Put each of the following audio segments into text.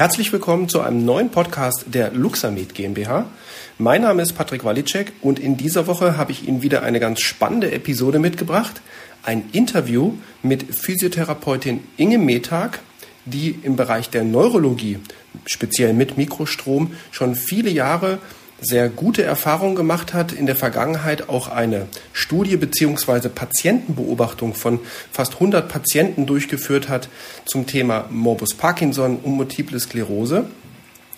Herzlich willkommen zu einem neuen Podcast der Luxamed GmbH. Mein Name ist Patrick Walicek und in dieser Woche habe ich Ihnen wieder eine ganz spannende Episode mitgebracht. Ein Interview mit Physiotherapeutin Inge Metag, die im Bereich der Neurologie, speziell mit Mikrostrom, schon viele Jahre sehr gute Erfahrungen gemacht hat, in der Vergangenheit auch eine Studie bzw. Patientenbeobachtung von fast 100 Patienten durchgeführt hat zum Thema Morbus Parkinson und Multiple Sklerose.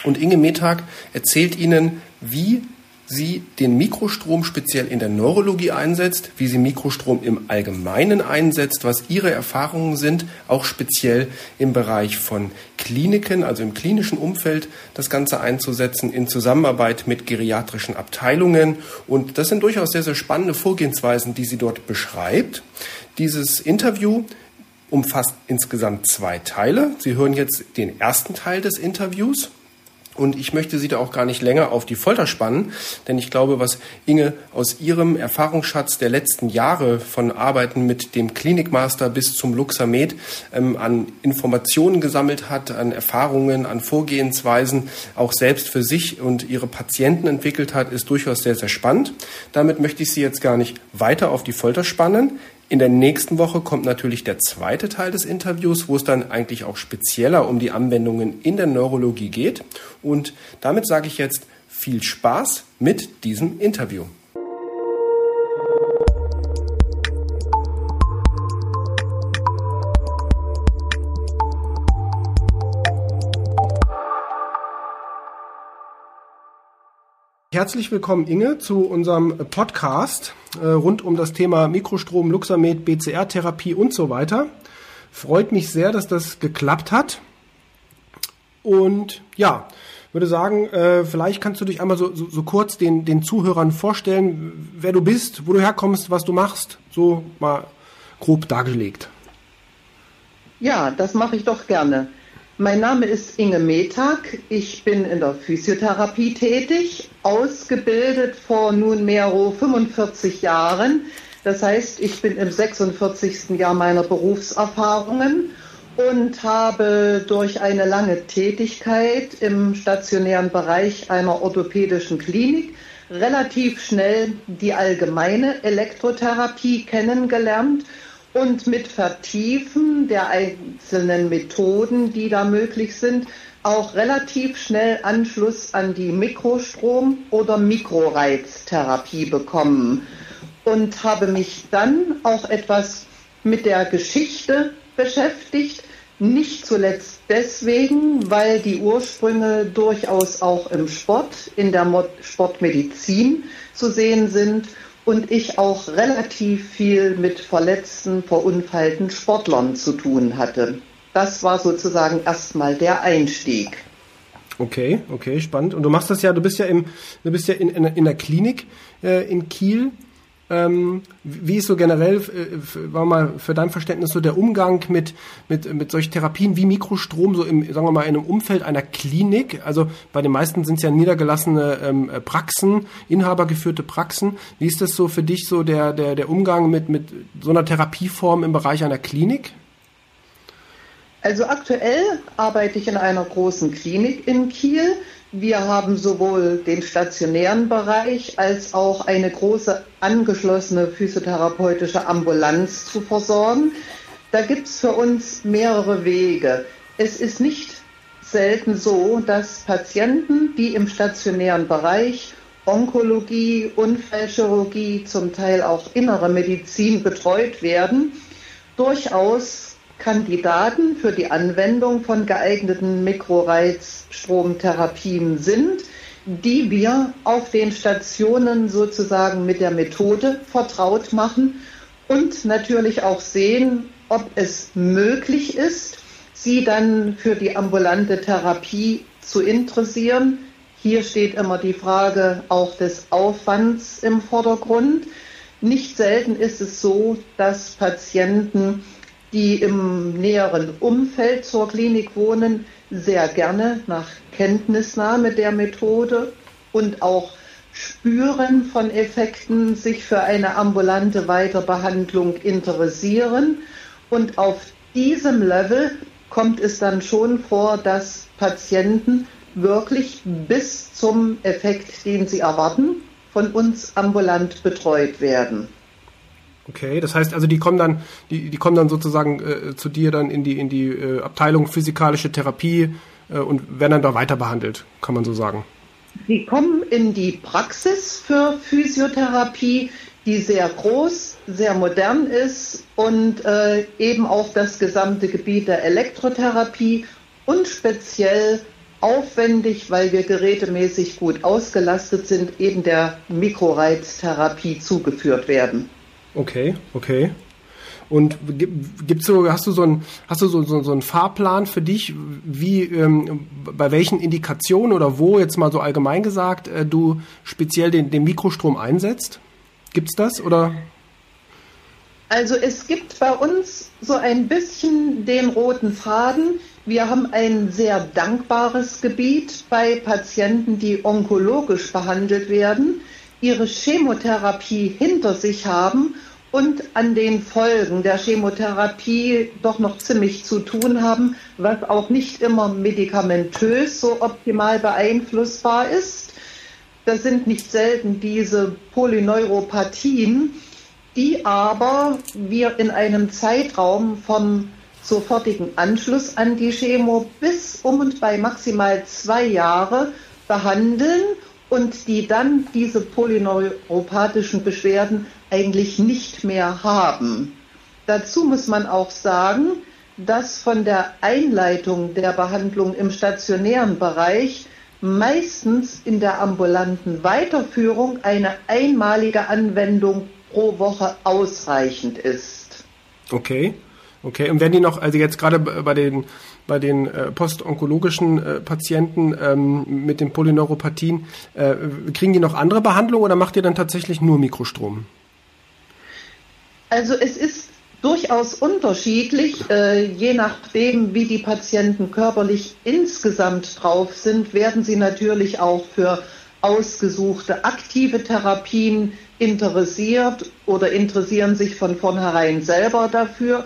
Und Inge Metag erzählt Ihnen, wie sie den Mikrostrom speziell in der Neurologie einsetzt, wie sie Mikrostrom im Allgemeinen einsetzt, was ihre Erfahrungen sind, auch speziell im Bereich von Kliniken, also im klinischen Umfeld, das Ganze einzusetzen in Zusammenarbeit mit geriatrischen Abteilungen. Und das sind durchaus sehr, sehr spannende Vorgehensweisen, die sie dort beschreibt. Dieses Interview umfasst insgesamt zwei Teile. Sie hören jetzt den ersten Teil des Interviews. Und ich möchte Sie da auch gar nicht länger auf die Folter spannen, denn ich glaube, was Inge aus ihrem Erfahrungsschatz der letzten Jahre von Arbeiten mit dem Klinikmaster bis zum Luxamed ähm, an Informationen gesammelt hat, an Erfahrungen, an Vorgehensweisen, auch selbst für sich und ihre Patienten entwickelt hat, ist durchaus sehr, sehr spannend. Damit möchte ich Sie jetzt gar nicht weiter auf die Folter spannen. In der nächsten Woche kommt natürlich der zweite Teil des Interviews, wo es dann eigentlich auch spezieller um die Anwendungen in der Neurologie geht. Und damit sage ich jetzt viel Spaß mit diesem Interview. Herzlich willkommen, Inge, zu unserem Podcast äh, rund um das Thema Mikrostrom, Luxamed, BCR-Therapie und so weiter. Freut mich sehr, dass das geklappt hat. Und ja, würde sagen, äh, vielleicht kannst du dich einmal so, so, so kurz den, den Zuhörern vorstellen, wer du bist, wo du herkommst, was du machst, so mal grob dargelegt. Ja, das mache ich doch gerne. Mein Name ist Inge Metag. Ich bin in der Physiotherapie tätig, ausgebildet vor nunmehr 45 Jahren. Das heißt, ich bin im 46. Jahr meiner Berufserfahrungen und habe durch eine lange Tätigkeit im stationären Bereich einer orthopädischen Klinik relativ schnell die allgemeine Elektrotherapie kennengelernt und mit Vertiefen der einzelnen Methoden, die da möglich sind, auch relativ schnell Anschluss an die Mikrostrom- oder Mikroreiztherapie bekommen. Und habe mich dann auch etwas mit der Geschichte beschäftigt, nicht zuletzt deswegen, weil die Ursprünge durchaus auch im Sport, in der Sportmedizin zu sehen sind und ich auch relativ viel mit verletzten, verunfallten Sportlern zu tun hatte. Das war sozusagen erstmal der Einstieg. Okay, okay, spannend. Und du machst das ja, du bist ja im, du bist ja in, in, in der Klinik äh, in Kiel ähm, wie ist so generell, äh, war mal für dein Verständnis so der Umgang mit, mit, mit solchen Therapien wie Mikrostrom, so im, sagen wir mal, in einem Umfeld einer Klinik? Also bei den meisten sind es ja niedergelassene ähm, Praxen, inhabergeführte Praxen. Wie ist das so für dich so der, der, der Umgang mit, mit so einer Therapieform im Bereich einer Klinik? Also aktuell arbeite ich in einer großen Klinik in Kiel. Wir haben sowohl den stationären Bereich als auch eine große angeschlossene physiotherapeutische Ambulanz zu versorgen. Da gibt es für uns mehrere Wege. Es ist nicht selten so, dass Patienten, die im stationären Bereich Onkologie, Unfallchirurgie, zum Teil auch innere Medizin betreut werden, durchaus Kandidaten für die Anwendung von geeigneten Mikroreizstromtherapien sind, die wir auf den Stationen sozusagen mit der Methode vertraut machen und natürlich auch sehen, ob es möglich ist, sie dann für die ambulante Therapie zu interessieren. Hier steht immer die Frage auch des Aufwands im Vordergrund. Nicht selten ist es so, dass Patienten die im näheren Umfeld zur Klinik wohnen, sehr gerne nach Kenntnisnahme der Methode und auch Spüren von Effekten sich für eine ambulante Weiterbehandlung interessieren und auf diesem Level kommt es dann schon vor, dass Patienten wirklich bis zum Effekt, den sie erwarten, von uns ambulant betreut werden. Okay, das heißt also, die kommen dann, die, die kommen dann sozusagen äh, zu dir dann in die in die äh, Abteilung physikalische Therapie äh, und werden dann da weiter behandelt, kann man so sagen. Sie kommen in die Praxis für Physiotherapie, die sehr groß, sehr modern ist und äh, eben auch das gesamte Gebiet der Elektrotherapie und speziell aufwendig, weil wir gerätemäßig gut ausgelastet sind, eben der Mikroreiztherapie zugeführt werden. Okay, okay. Und gibt's so, hast du so ein, hast du so, so, so einen Fahrplan für dich, wie ähm, bei welchen Indikationen oder wo jetzt mal so allgemein gesagt äh, du speziell den, den Mikrostrom einsetzt? Gibt's das oder? Also es gibt bei uns so ein bisschen den roten Faden. Wir haben ein sehr dankbares Gebiet bei Patienten, die onkologisch behandelt werden, ihre Chemotherapie hinter sich haben und an den Folgen der Chemotherapie doch noch ziemlich zu tun haben, was auch nicht immer medikamentös so optimal beeinflussbar ist. Das sind nicht selten diese Polyneuropathien, die aber wir in einem Zeitraum vom sofortigen Anschluss an die Chemo bis um und bei maximal zwei Jahre behandeln und die dann diese polyneuropathischen Beschwerden eigentlich nicht mehr haben. Dazu muss man auch sagen, dass von der Einleitung der Behandlung im stationären Bereich meistens in der ambulanten Weiterführung eine einmalige Anwendung pro Woche ausreichend ist. Okay. Okay, und wenn die noch, also jetzt gerade bei den bei den äh, postonkologischen äh, Patienten ähm, mit den Polyneuropathien, äh, kriegen die noch andere Behandlungen oder macht ihr dann tatsächlich nur Mikrostrom? Also es ist durchaus unterschiedlich, äh, je nachdem, wie die Patienten körperlich insgesamt drauf sind, werden sie natürlich auch für ausgesuchte aktive Therapien interessiert oder interessieren sich von vornherein selber dafür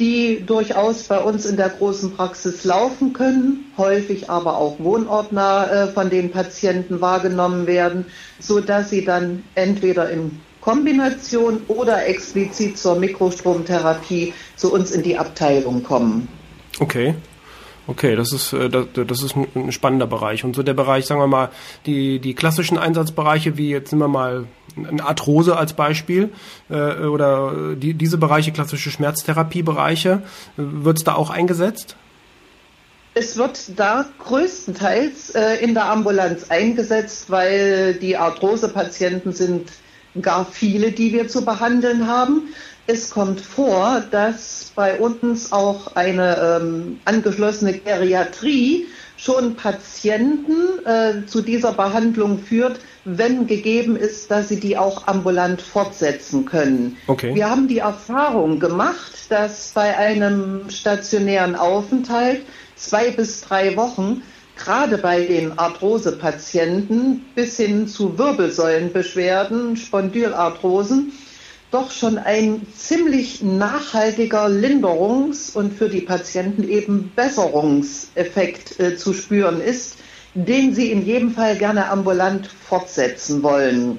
die durchaus bei uns in der großen Praxis laufen können, häufig aber auch wohnortnah äh, von den Patienten wahrgenommen werden, so dass sie dann entweder in Kombination oder explizit zur Mikrostromtherapie zu uns in die Abteilung kommen. Okay. Okay, das ist, äh, das ist ein spannender Bereich. Und so der Bereich, sagen wir mal, die, die klassischen Einsatzbereiche, wie jetzt nehmen wir mal eine Arthrose als Beispiel, äh, oder die, diese Bereiche, klassische Schmerztherapiebereiche, wird es da auch eingesetzt? Es wird da größtenteils äh, in der Ambulanz eingesetzt, weil die Arthrose-Patienten sind gar viele, die wir zu behandeln haben. Es kommt vor, dass bei uns auch eine ähm, angeschlossene Geriatrie schon Patienten äh, zu dieser Behandlung führt, wenn gegeben ist, dass sie die auch ambulant fortsetzen können. Okay. Wir haben die Erfahrung gemacht, dass bei einem stationären Aufenthalt zwei bis drei Wochen gerade bei den Arthrosepatienten bis hin zu Wirbelsäulenbeschwerden, Spondylarthrosen, doch schon ein ziemlich nachhaltiger Linderungs- und für die Patienten eben Besserungseffekt äh, zu spüren ist, den sie in jedem Fall gerne ambulant fortsetzen wollen.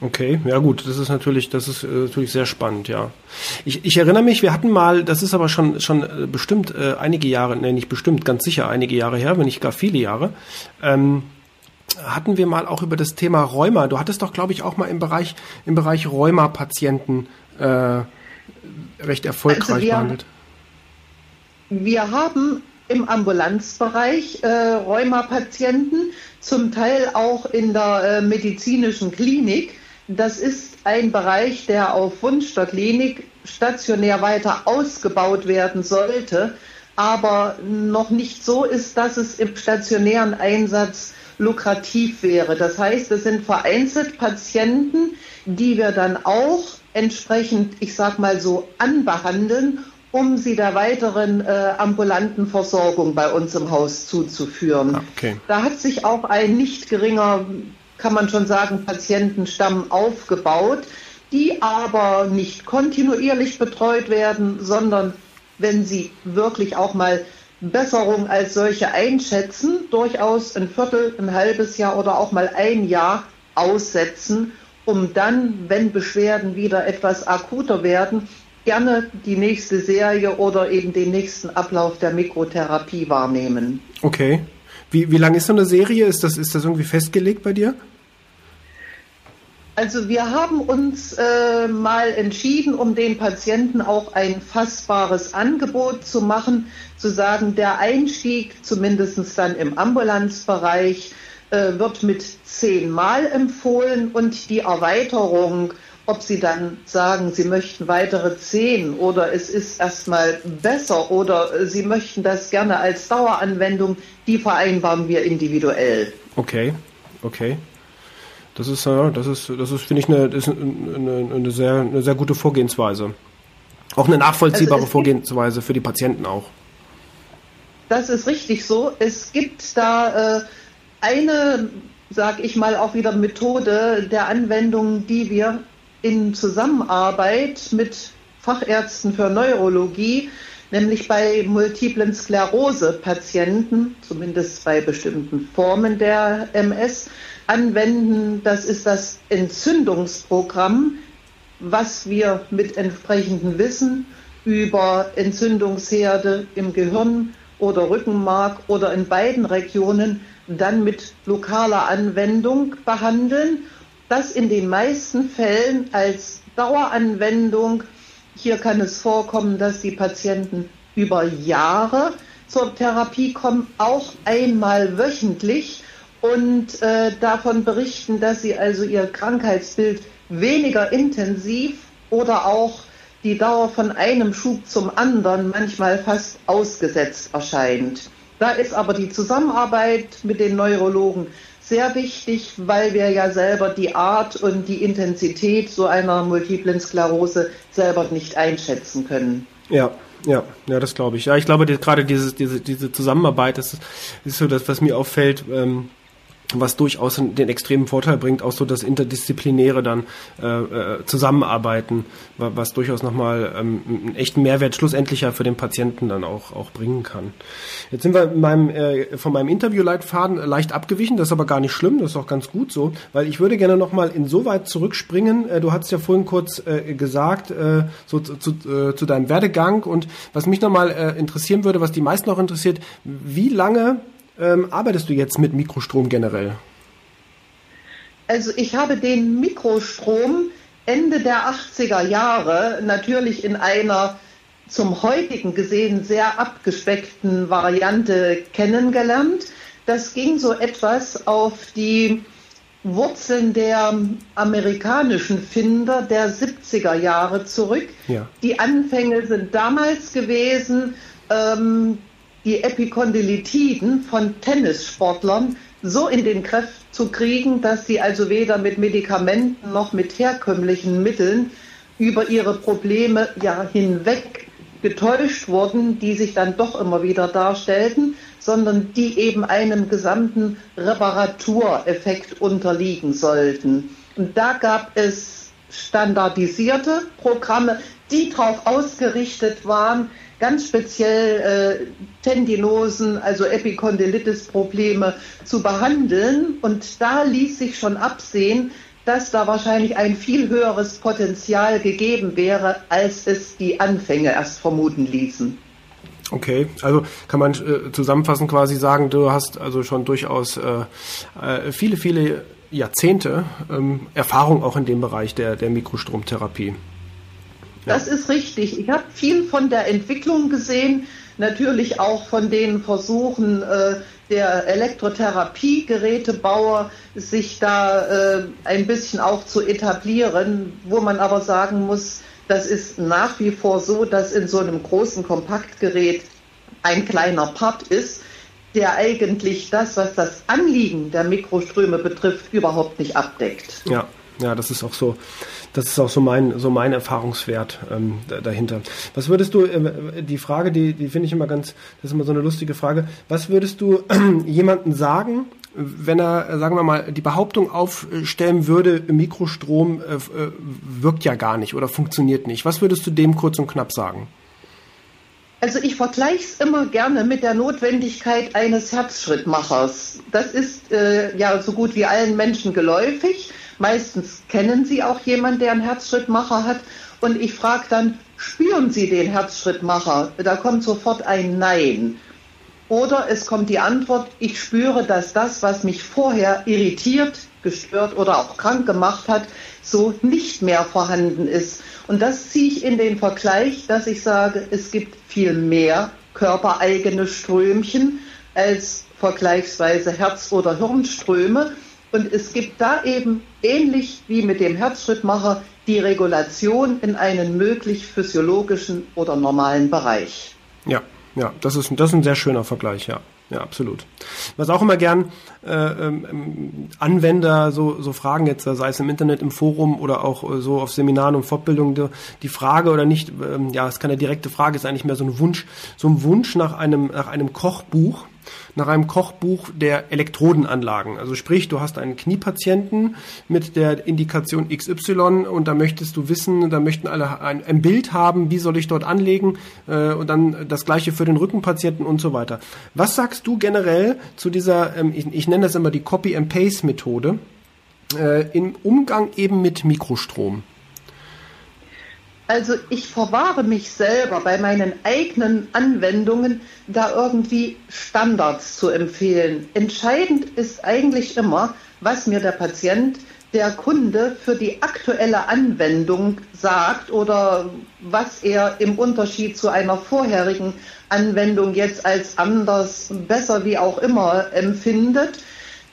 Okay, ja gut, das ist natürlich, das ist äh, natürlich sehr spannend, ja. Ich, ich erinnere mich, wir hatten mal, das ist aber schon schon äh, bestimmt äh, einige Jahre, ne, nicht bestimmt, ganz sicher einige Jahre her, wenn nicht gar viele Jahre. Ähm, hatten wir mal auch über das Thema Rheuma. Du hattest doch, glaube ich, auch mal im Bereich im Bereich Rheuma-Patienten äh, recht erfolgreich also wir, behandelt. Wir haben im Ambulanzbereich äh, Rheuma-Patienten, zum Teil auch in der äh, medizinischen Klinik. Das ist ein Bereich, der auf Wunsch der Klinik stationär weiter ausgebaut werden sollte, aber noch nicht so ist, dass es im stationären Einsatz lukrativ wäre. Das heißt, es sind vereinzelt Patienten, die wir dann auch entsprechend, ich sag mal so, anbehandeln um sie der weiteren äh, ambulanten Versorgung bei uns im Haus zuzuführen. Ah, okay. Da hat sich auch ein nicht geringer, kann man schon sagen, Patientenstamm aufgebaut, die aber nicht kontinuierlich betreut werden, sondern wenn Sie wirklich auch mal Besserung als solche einschätzen, durchaus ein Viertel, ein halbes Jahr oder auch mal ein Jahr aussetzen, um dann, wenn Beschwerden wieder etwas akuter werden, gerne die nächste Serie oder eben den nächsten Ablauf der Mikrotherapie wahrnehmen. Okay. Wie, wie lang ist so eine Serie? Ist das, ist das irgendwie festgelegt bei dir? Also wir haben uns äh, mal entschieden, um den Patienten auch ein fassbares Angebot zu machen, zu sagen, der Einstieg, zumindest dann im Ambulanzbereich, äh, wird mit zehnmal empfohlen und die Erweiterung, ob Sie dann sagen, Sie möchten weitere zehn oder es ist erstmal besser oder Sie möchten das gerne als Daueranwendung, die vereinbaren wir individuell. Okay, okay. Das ist, das ist, das ist, finde ich, eine, ist eine, eine, sehr, eine sehr gute Vorgehensweise. Auch eine nachvollziehbare also Vorgehensweise für die Patienten auch. Das ist richtig so. Es gibt da äh, eine, sag ich mal, auch wieder Methode der Anwendung, die wir in Zusammenarbeit mit Fachärzten für Neurologie, nämlich bei multiplen Sklerose-Patienten, zumindest bei bestimmten Formen der MS, anwenden. Das ist das Entzündungsprogramm, was wir mit entsprechendem Wissen über Entzündungsherde im Gehirn oder Rückenmark oder in beiden Regionen dann mit lokaler Anwendung behandeln. Das in den meisten Fällen als Daueranwendung. Hier kann es vorkommen, dass die Patienten über Jahre zur Therapie kommen, auch einmal wöchentlich und äh, davon berichten, dass sie also ihr Krankheitsbild weniger intensiv oder auch die Dauer von einem Schub zum anderen manchmal fast ausgesetzt erscheint. Da ist aber die Zusammenarbeit mit den Neurologen sehr wichtig, weil wir ja selber die Art und die Intensität so einer multiplen Sklerose selber nicht einschätzen können. Ja, ja, ja, das glaube ich. Ja, ich glaube, die, gerade dieses, diese, diese Zusammenarbeit, das ist, ist so das, was mir auffällt. Ähm was durchaus den extremen Vorteil bringt, auch so das Interdisziplinäre dann äh, äh zusammenarbeiten, was durchaus nochmal ähm, einen echten Mehrwert schlussendlicher für den Patienten dann auch, auch bringen kann. Jetzt sind wir in meinem, äh, von meinem Interviewleitfaden leicht abgewichen, das ist aber gar nicht schlimm, das ist auch ganz gut so, weil ich würde gerne nochmal insoweit zurückspringen, äh, du hast ja vorhin kurz äh, gesagt, äh, so zu, zu, äh, zu deinem Werdegang und was mich nochmal äh, interessieren würde, was die meisten auch interessiert, wie lange ähm, arbeitest du jetzt mit Mikrostrom generell? Also ich habe den Mikrostrom Ende der 80er Jahre natürlich in einer zum heutigen gesehen sehr abgespeckten Variante kennengelernt. Das ging so etwas auf die Wurzeln der amerikanischen Finder der 70er Jahre zurück. Ja. Die Anfänge sind damals gewesen, ähm, die Epikondylitiden von Tennissportlern so in den Griff zu kriegen, dass sie also weder mit Medikamenten noch mit herkömmlichen Mitteln über ihre Probleme ja hinweg getäuscht wurden, die sich dann doch immer wieder darstellten, sondern die eben einem gesamten Reparatureffekt unterliegen sollten. Und da gab es standardisierte Programme, die darauf ausgerichtet waren, ganz speziell äh, Tendinosen, also Epikondylitis-Probleme zu behandeln. Und da ließ sich schon absehen, dass da wahrscheinlich ein viel höheres Potenzial gegeben wäre, als es die Anfänge erst vermuten ließen. Okay, also kann man äh, zusammenfassend quasi sagen, du hast also schon durchaus äh, äh, viele, viele Jahrzehnte ähm, Erfahrung auch in dem Bereich der, der Mikrostromtherapie. Das ist richtig. Ich habe viel von der Entwicklung gesehen, natürlich auch von den Versuchen äh, der Elektrotherapiegerätebauer, sich da äh, ein bisschen auch zu etablieren, wo man aber sagen muss, das ist nach wie vor so, dass in so einem großen Kompaktgerät ein kleiner Part ist, der eigentlich das, was das Anliegen der Mikroströme betrifft, überhaupt nicht abdeckt. Ja, ja, das ist auch so. Das ist auch so mein so mein Erfahrungswert ähm, dahinter. Was würdest du äh, die Frage, die die finde ich immer ganz, das ist immer so eine lustige Frage. Was würdest du äh, jemanden sagen, wenn er, sagen wir mal, die Behauptung aufstellen würde, Mikrostrom äh, äh, wirkt ja gar nicht oder funktioniert nicht? Was würdest du dem kurz und knapp sagen? Also ich vergleiche es immer gerne mit der Notwendigkeit eines Herzschrittmachers. Das ist äh, ja so gut wie allen Menschen geläufig. Meistens kennen Sie auch jemanden, der einen Herzschrittmacher hat. Und ich frage dann, spüren Sie den Herzschrittmacher? Da kommt sofort ein Nein. Oder es kommt die Antwort, ich spüre, dass das, was mich vorher irritiert, gestört oder auch krank gemacht hat, so nicht mehr vorhanden ist. Und das ziehe ich in den Vergleich, dass ich sage, es gibt viel mehr körpereigene Strömchen als vergleichsweise Herz- oder Hirnströme. Und es gibt da eben ähnlich wie mit dem Herzschrittmacher die Regulation in einen möglich physiologischen oder normalen Bereich. Ja, ja, das ist, das ist ein sehr schöner Vergleich, ja. Ja, absolut. Was auch immer gern äh, ähm, Anwender so, so fragen jetzt, sei es im Internet, im Forum oder auch äh, so auf Seminaren und Fortbildungen, die, die Frage oder nicht, ähm, ja, es ist keine direkte Frage, ist eigentlich mehr so ein Wunsch, so ein Wunsch nach einem, nach einem Kochbuch, nach einem Kochbuch der Elektrodenanlagen. Also sprich, du hast einen Kniepatienten mit der Indikation XY und da möchtest du wissen, da möchten alle ein, ein Bild haben, wie soll ich dort anlegen äh, und dann das gleiche für den Rückenpatienten und so weiter. Was sagst du generell zu dieser, ähm, ich, ich nenne das immer die Copy-and-Paste-Methode, äh, im Umgang eben mit Mikrostrom? Also ich verwahre mich selber bei meinen eigenen Anwendungen, da irgendwie Standards zu empfehlen. Entscheidend ist eigentlich immer, was mir der Patient, der Kunde für die aktuelle Anwendung sagt oder was er im Unterschied zu einer vorherigen Anwendung jetzt als anders, besser wie auch immer empfindet.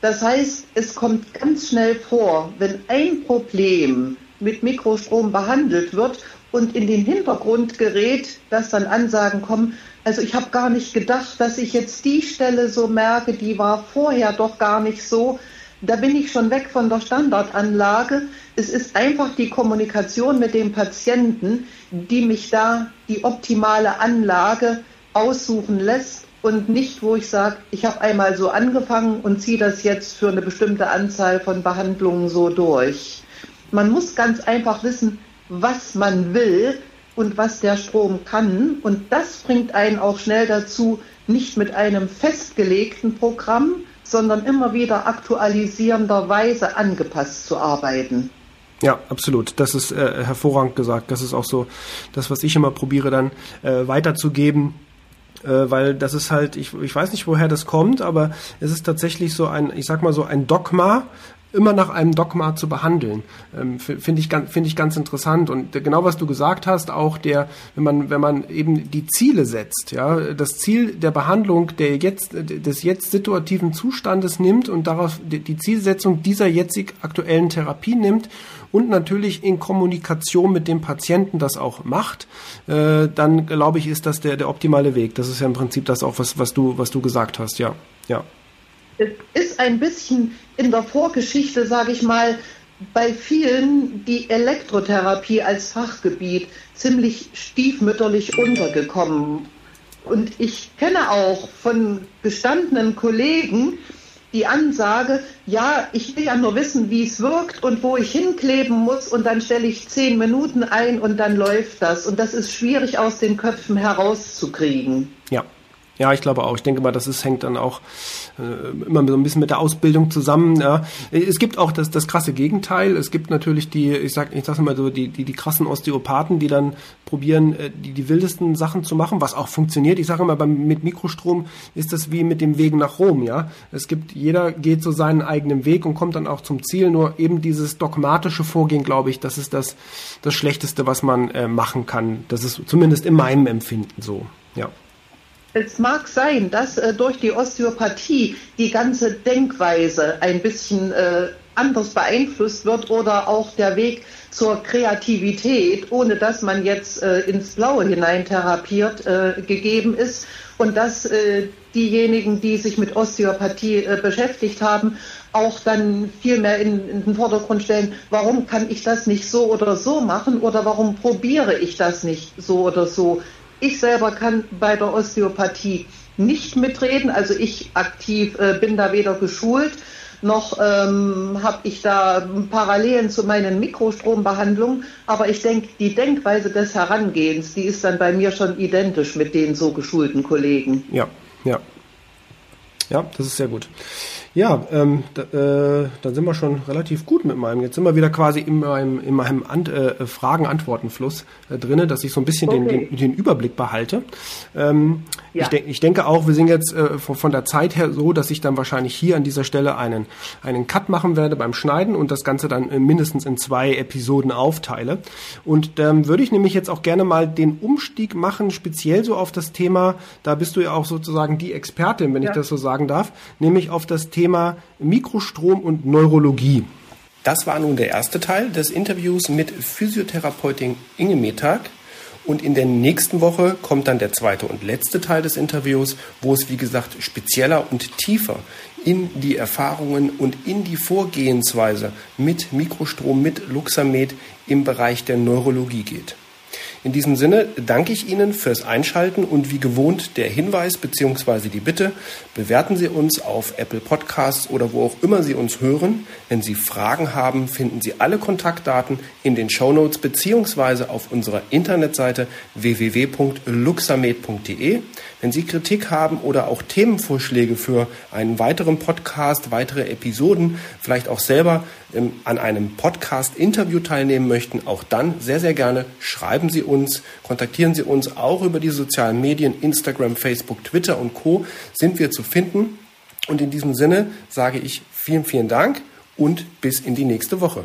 Das heißt, es kommt ganz schnell vor, wenn ein Problem mit Mikrostrom behandelt wird und in den Hintergrund gerät, dass dann Ansagen kommen, also ich habe gar nicht gedacht, dass ich jetzt die Stelle so merke, die war vorher doch gar nicht so. Da bin ich schon weg von der Standardanlage. Es ist einfach die Kommunikation mit dem Patienten, die mich da die optimale Anlage aussuchen lässt und nicht, wo ich sage, ich habe einmal so angefangen und ziehe das jetzt für eine bestimmte Anzahl von Behandlungen so durch. Man muss ganz einfach wissen, was man will und was der Strom kann. Und das bringt einen auch schnell dazu, nicht mit einem festgelegten Programm, sondern immer wieder aktualisierenderweise angepasst zu arbeiten. Ja, absolut. Das ist äh, hervorragend gesagt. Das ist auch so das, was ich immer probiere dann äh, weiterzugeben äh, weil das ist halt, ich, ich weiß nicht, woher das kommt, aber es ist tatsächlich so ein, ich sag mal so ein Dogma, immer nach einem Dogma zu behandeln. Ähm, Finde ich, finde ich ganz interessant. Und genau was du gesagt hast, auch der, wenn man, wenn man eben die Ziele setzt, ja, das Ziel der Behandlung der jetzt, des jetzt situativen Zustandes nimmt und darauf die Zielsetzung dieser jetzig aktuellen Therapie nimmt und natürlich in Kommunikation mit dem Patienten das auch macht, äh, dann glaube ich, ist das der, der optimale Weg. Das ist ja im Prinzip das auch, was, was du, was du gesagt hast, ja. Ja. Es ist ein bisschen in der Vorgeschichte, sage ich mal, bei vielen die Elektrotherapie als Fachgebiet ziemlich stiefmütterlich untergekommen. Und ich kenne auch von gestandenen Kollegen die Ansage, ja, ich will ja nur wissen, wie es wirkt und wo ich hinkleben muss und dann stelle ich zehn Minuten ein und dann läuft das. Und das ist schwierig aus den Köpfen herauszukriegen. Ja, ja, ich glaube auch. Ich denke mal, das ist, hängt dann auch äh, immer so ein bisschen mit der Ausbildung zusammen. Ja. Es gibt auch das, das krasse Gegenteil. Es gibt natürlich die, ich sag, ich sag's mal so, die, die, die krassen Osteopathen, die dann probieren, äh, die, die wildesten Sachen zu machen, was auch funktioniert. Ich sage immer, beim, mit Mikrostrom ist das wie mit dem Weg nach Rom, ja. Es gibt, jeder geht so seinen eigenen Weg und kommt dann auch zum Ziel. Nur eben dieses dogmatische Vorgehen, glaube ich, das ist das, das Schlechteste, was man äh, machen kann. Das ist zumindest in meinem Empfinden so, ja. Es mag sein, dass äh, durch die Osteopathie die ganze Denkweise ein bisschen äh, anders beeinflusst wird oder auch der Weg zur Kreativität, ohne dass man jetzt äh, ins Blaue hinein therapiert, äh, gegeben ist und dass äh, diejenigen, die sich mit Osteopathie äh, beschäftigt haben, auch dann viel mehr in, in, den Vordergrund stellen, warum kann ich das nicht so oder so machen oder warum probiere ich das nicht so oder so. Ich selber kann bei der Osteopathie nicht mitreden, also ich aktiv äh, bin da weder geschult noch ähm, habe ich da Parallelen zu meinen Mikrostrombehandlungen, aber ich denke, die Denkweise des Herangehens, die ist dann bei mir schon identisch mit den so geschulten Kollegen. Ja, ja. Ja, das ist sehr gut. Ja, ähm, äh, dann sind wir schon relativ gut mit meinem. Jetzt sind wir wieder quasi in meinem, in meinem Ant, äh, Fragen-Antworten-Fluss äh, drinne, dass ich so ein bisschen okay. den, den, den, Überblick behalte. Ähm, ja. ich, de ich denke auch, wir sind jetzt äh, von, von, der Zeit her so, dass ich dann wahrscheinlich hier an dieser Stelle einen, einen Cut machen werde beim Schneiden und das Ganze dann äh, mindestens in zwei Episoden aufteile. Und ähm, würde ich nämlich jetzt auch gerne mal den Umstieg machen, speziell so auf das Thema, da bist du ja auch sozusagen die Expertin, wenn ja. ich das so sagen darf, nämlich auf das Thema Thema Mikrostrom und Neurologie. Das war nun der erste Teil des Interviews mit Physiotherapeutin Inge Metag. Und in der nächsten Woche kommt dann der zweite und letzte Teil des Interviews, wo es wie gesagt spezieller und tiefer in die Erfahrungen und in die Vorgehensweise mit Mikrostrom, mit Luxamed im Bereich der Neurologie geht. In diesem Sinne danke ich Ihnen fürs Einschalten und wie gewohnt der Hinweis bzw. die Bitte, bewerten Sie uns auf Apple Podcasts oder wo auch immer Sie uns hören. Wenn Sie Fragen haben, finden Sie alle Kontaktdaten in den Show Notes bzw. auf unserer Internetseite www.luxamed.de. Wenn Sie Kritik haben oder auch Themenvorschläge für einen weiteren Podcast, weitere Episoden, vielleicht auch selber an einem Podcast-Interview teilnehmen möchten, auch dann sehr, sehr gerne schreiben Sie uns, kontaktieren Sie uns auch über die sozialen Medien, Instagram, Facebook, Twitter und Co. sind wir zu finden. Und in diesem Sinne sage ich vielen, vielen Dank und bis in die nächste Woche.